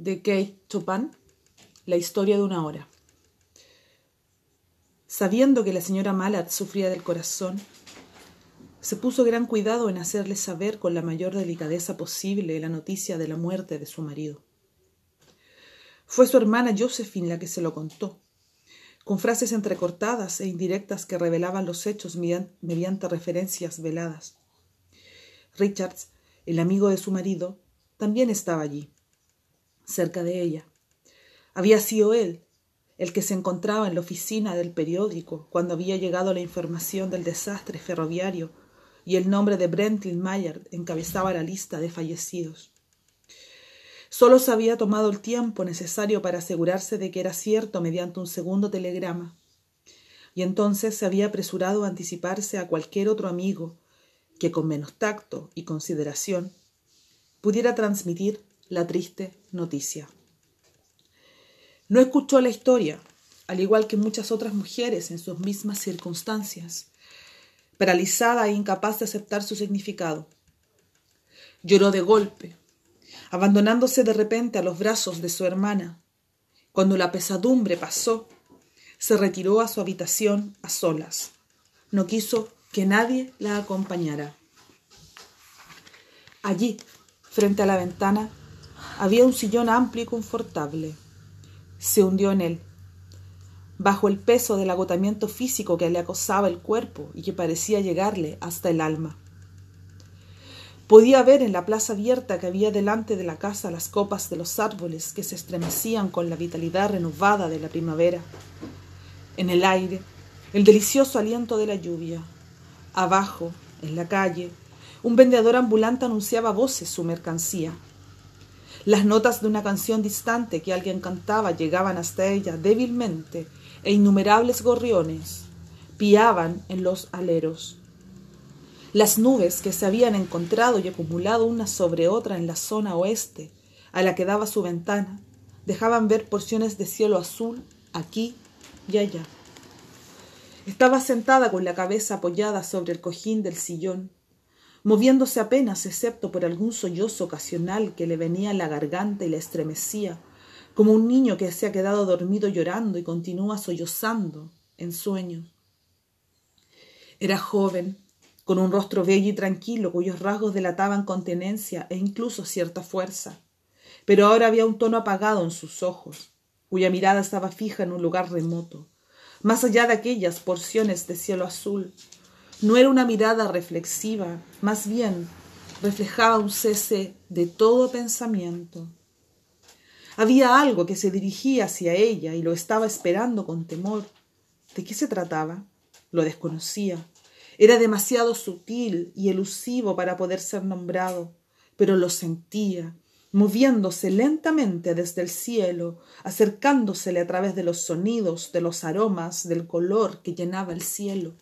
de Kate Chopin, La historia de una hora. Sabiendo que la señora Mallard sufría del corazón, se puso gran cuidado en hacerle saber con la mayor delicadeza posible la noticia de la muerte de su marido. Fue su hermana Josephine la que se lo contó, con frases entrecortadas e indirectas que revelaban los hechos mediante referencias veladas. Richards, el amigo de su marido, también estaba allí cerca de ella. Había sido él el que se encontraba en la oficina del periódico cuando había llegado la información del desastre ferroviario y el nombre de Brentil Mayer encabezaba la lista de fallecidos. Solo se había tomado el tiempo necesario para asegurarse de que era cierto mediante un segundo telegrama, y entonces se había apresurado a anticiparse a cualquier otro amigo que con menos tacto y consideración pudiera transmitir la triste noticia. No escuchó la historia, al igual que muchas otras mujeres en sus mismas circunstancias, paralizada e incapaz de aceptar su significado. Lloró de golpe, abandonándose de repente a los brazos de su hermana. Cuando la pesadumbre pasó, se retiró a su habitación a solas. No quiso que nadie la acompañara. Allí, frente a la ventana, había un sillón amplio y confortable. Se hundió en él. Bajo el peso del agotamiento físico que le acosaba el cuerpo y que parecía llegarle hasta el alma. Podía ver en la plaza abierta que había delante de la casa las copas de los árboles que se estremecían con la vitalidad renovada de la primavera. En el aire, el delicioso aliento de la lluvia. Abajo, en la calle, un vendedor ambulante anunciaba voces su mercancía. Las notas de una canción distante que alguien cantaba llegaban hasta ella débilmente e innumerables gorriones piaban en los aleros. Las nubes que se habían encontrado y acumulado una sobre otra en la zona oeste, a la que daba su ventana, dejaban ver porciones de cielo azul aquí y allá. Estaba sentada con la cabeza apoyada sobre el cojín del sillón, moviéndose apenas excepto por algún sollozo ocasional que le venía a la garganta y le estremecía, como un niño que se ha quedado dormido llorando y continúa sollozando en sueños. Era joven, con un rostro bello y tranquilo cuyos rasgos delataban contenencia e incluso cierta fuerza, pero ahora había un tono apagado en sus ojos, cuya mirada estaba fija en un lugar remoto, más allá de aquellas porciones de cielo azul no era una mirada reflexiva, más bien reflejaba un cese de todo pensamiento. Había algo que se dirigía hacia ella y lo estaba esperando con temor. ¿De qué se trataba? Lo desconocía. Era demasiado sutil y elusivo para poder ser nombrado, pero lo sentía, moviéndose lentamente desde el cielo, acercándosele a través de los sonidos, de los aromas, del color que llenaba el cielo.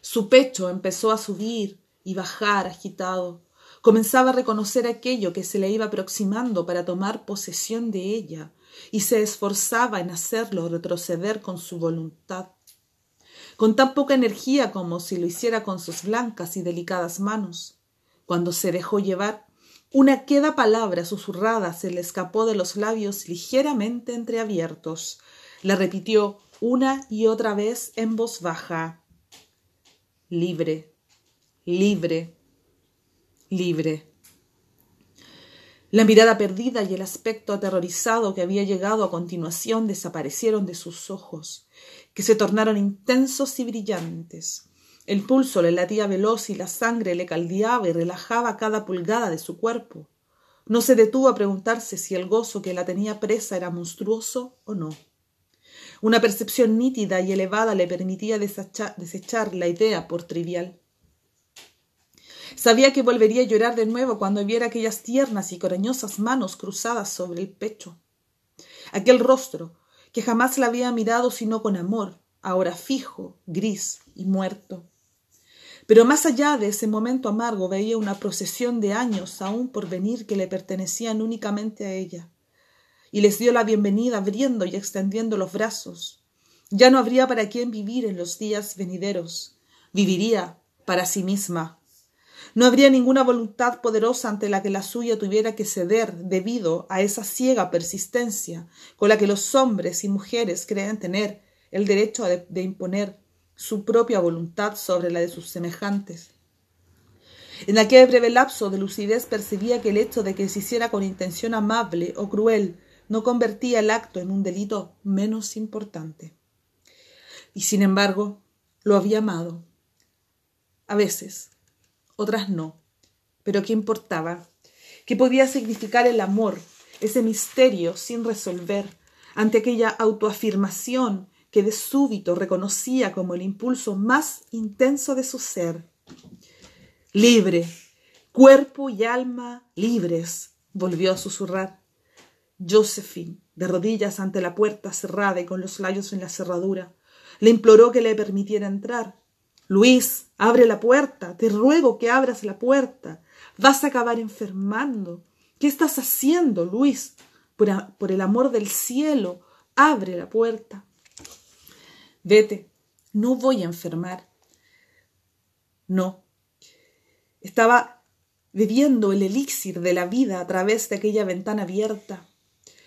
Su pecho empezó a subir y bajar agitado. Comenzaba a reconocer aquello que se le iba aproximando para tomar posesión de ella, y se esforzaba en hacerlo retroceder con su voluntad. Con tan poca energía como si lo hiciera con sus blancas y delicadas manos. Cuando se dejó llevar, una queda palabra susurrada se le escapó de los labios ligeramente entreabiertos. La repitió una y otra vez en voz baja libre, libre, libre. La mirada perdida y el aspecto aterrorizado que había llegado a continuación desaparecieron de sus ojos, que se tornaron intensos y brillantes. El pulso le latía veloz y la sangre le caldeaba y relajaba cada pulgada de su cuerpo. No se detuvo a preguntarse si el gozo que la tenía presa era monstruoso o no. Una percepción nítida y elevada le permitía desechar la idea por trivial. Sabía que volvería a llorar de nuevo cuando viera aquellas tiernas y cariñosas manos cruzadas sobre el pecho. Aquel rostro, que jamás la había mirado sino con amor, ahora fijo, gris y muerto. Pero más allá de ese momento amargo veía una procesión de años aún por venir que le pertenecían únicamente a ella y les dio la bienvenida abriendo y extendiendo los brazos. Ya no habría para quién vivir en los días venideros. Viviría para sí misma. No habría ninguna voluntad poderosa ante la que la suya tuviera que ceder debido a esa ciega persistencia con la que los hombres y mujeres creen tener el derecho de, imponer su propia voluntad sobre la de sus semejantes. En aquel breve lapso de lucidez percibía que el hecho de que se hiciera con intención amable o cruel no convertía el acto en un delito menos importante. Y sin embargo, lo había amado. A veces, otras no. Pero ¿qué importaba? ¿Qué podía significar el amor, ese misterio sin resolver, ante aquella autoafirmación que de súbito reconocía como el impulso más intenso de su ser? Libre, cuerpo y alma libres, volvió a susurrar. Josephine, de rodillas ante la puerta cerrada y con los labios en la cerradura, le imploró que le permitiera entrar. Luis, abre la puerta, te ruego que abras la puerta. Vas a acabar enfermando. ¿Qué estás haciendo, Luis? Por, por el amor del cielo, abre la puerta. Vete, no voy a enfermar. No, estaba bebiendo el elixir de la vida a través de aquella ventana abierta.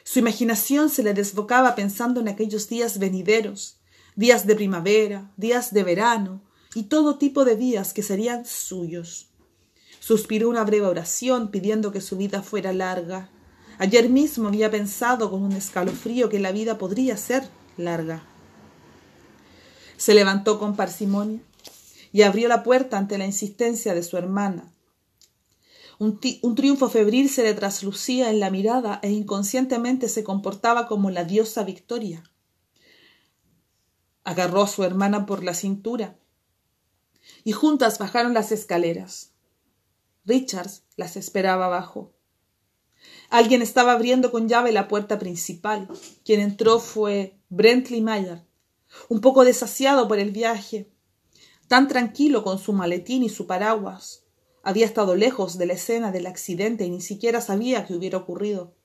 Su imaginación se le desbocaba pensando en aquellos días venideros, días de primavera, días de verano y todo tipo de días que serían suyos. Suspiró una breve oración pidiendo que su vida fuera larga. Ayer mismo había pensado con un escalofrío que la vida podría ser larga. Se levantó con parsimonia y abrió la puerta ante la insistencia de su hermana. Un, un, triunfo febril se le traslucía en la mirada e inconscientemente se comportaba como la diosa Victoria. Agarró a su hermana por la cintura y juntas bajaron las escaleras. Richards las esperaba abajo. Alguien estaba abriendo con llave la puerta principal. Quien entró fue Brentley Mayer, un poco desasiado por el viaje, tan tranquilo con su maletín y su paraguas. Había estado lejos de la escena del accidente y ni siquiera sabía que hubiera ocurrido.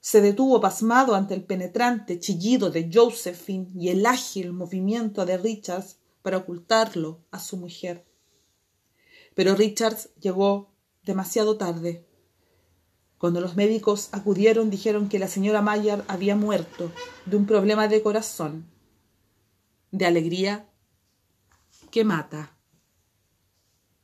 Se detuvo pasmado ante el penetrante chillido de Josephine y el ágil movimiento de Richards para ocultarlo a su mujer. Pero Richards llegó demasiado tarde. Cuando los médicos acudieron dijeron que la señora Mayer había muerto de un problema de corazón. De alegría que mata.